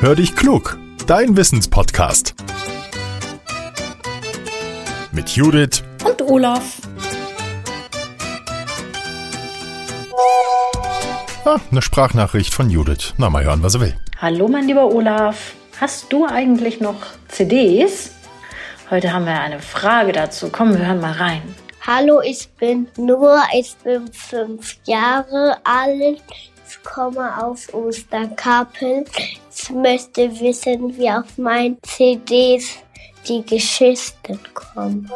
Hör dich klug, dein Wissenspodcast. Mit Judith und Olaf. Ah, eine Sprachnachricht von Judith. Na, mal hören, was er will. Hallo, mein lieber Olaf. Hast du eigentlich noch CDs? Heute haben wir eine Frage dazu. Komm, wir hören mal rein. Hallo, ich bin Noah, ich bin fünf Jahre alt, komme aus Osterkappel. Ich möchte wissen, wie auf meinen CDs die Geschichten kommen.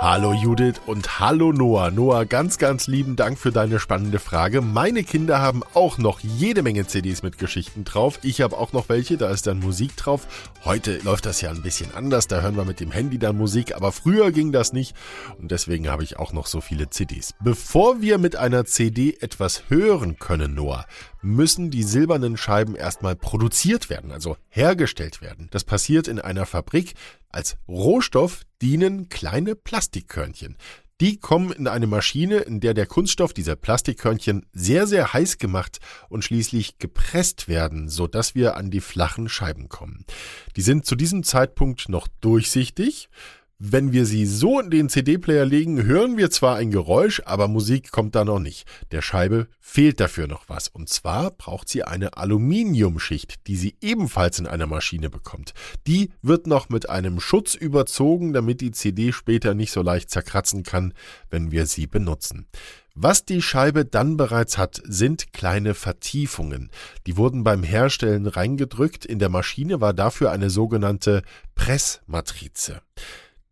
Hallo Judith und hallo Noah. Noah, ganz, ganz lieben Dank für deine spannende Frage. Meine Kinder haben auch noch jede Menge CDs mit Geschichten drauf. Ich habe auch noch welche, da ist dann Musik drauf. Heute läuft das ja ein bisschen anders, da hören wir mit dem Handy dann Musik, aber früher ging das nicht und deswegen habe ich auch noch so viele CDs. Bevor wir mit einer CD etwas hören können, Noah, müssen die silbernen Scheiben erstmal produziert werden, also hergestellt werden. Das passiert in einer Fabrik. Als Rohstoff dienen kleine Plastikkörnchen. Die kommen in eine Maschine, in der der Kunststoff dieser Plastikkörnchen sehr, sehr heiß gemacht und schließlich gepresst werden, sodass wir an die flachen Scheiben kommen. Die sind zu diesem Zeitpunkt noch durchsichtig. Wenn wir sie so in den CD-Player legen, hören wir zwar ein Geräusch, aber Musik kommt da noch nicht. Der Scheibe fehlt dafür noch was. Und zwar braucht sie eine Aluminiumschicht, die sie ebenfalls in einer Maschine bekommt. Die wird noch mit einem Schutz überzogen, damit die CD später nicht so leicht zerkratzen kann, wenn wir sie benutzen. Was die Scheibe dann bereits hat, sind kleine Vertiefungen. Die wurden beim Herstellen reingedrückt. In der Maschine war dafür eine sogenannte Pressmatrize.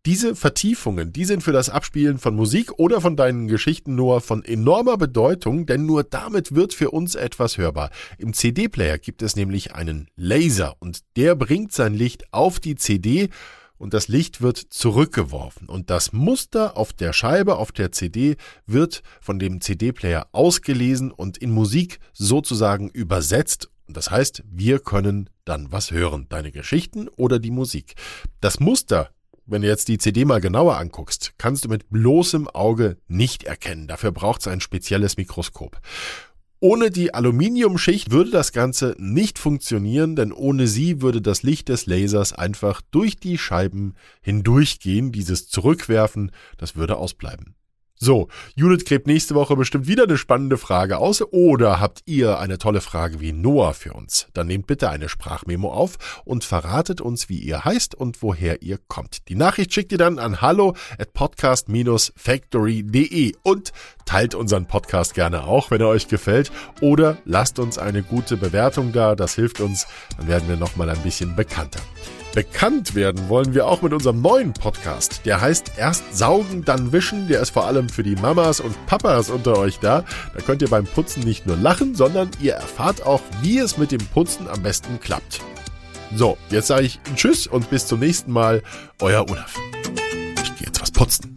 Diese Vertiefungen, die sind für das Abspielen von Musik oder von deinen Geschichten nur von enormer Bedeutung, denn nur damit wird für uns etwas hörbar. Im CD-Player gibt es nämlich einen Laser und der bringt sein Licht auf die CD und das Licht wird zurückgeworfen und das Muster auf der Scheibe auf der CD wird von dem CD-Player ausgelesen und in Musik sozusagen übersetzt das heißt, wir können dann was hören, deine Geschichten oder die Musik. Das Muster wenn du jetzt die CD mal genauer anguckst, kannst du mit bloßem Auge nicht erkennen. Dafür braucht es ein spezielles Mikroskop. Ohne die Aluminiumschicht würde das Ganze nicht funktionieren, denn ohne sie würde das Licht des Lasers einfach durch die Scheiben hindurchgehen, dieses Zurückwerfen, das würde ausbleiben. So, Judith gräbt nächste Woche bestimmt wieder eine spannende Frage aus. Oder habt ihr eine tolle Frage wie Noah für uns? Dann nehmt bitte eine Sprachmemo auf und verratet uns, wie ihr heißt und woher ihr kommt. Die Nachricht schickt ihr dann an hallo at podcast-factory.de und teilt unseren Podcast gerne auch, wenn er euch gefällt. Oder lasst uns eine gute Bewertung da. Das hilft uns. Dann werden wir nochmal ein bisschen bekannter. Bekannt werden wollen wir auch mit unserem neuen Podcast. Der heißt Erst saugen, dann wischen. Der ist vor allem für die Mamas und Papas unter euch da. Da könnt ihr beim Putzen nicht nur lachen, sondern ihr erfahrt auch, wie es mit dem Putzen am besten klappt. So, jetzt sage ich Tschüss und bis zum nächsten Mal. Euer Olaf. Ich gehe jetzt was putzen.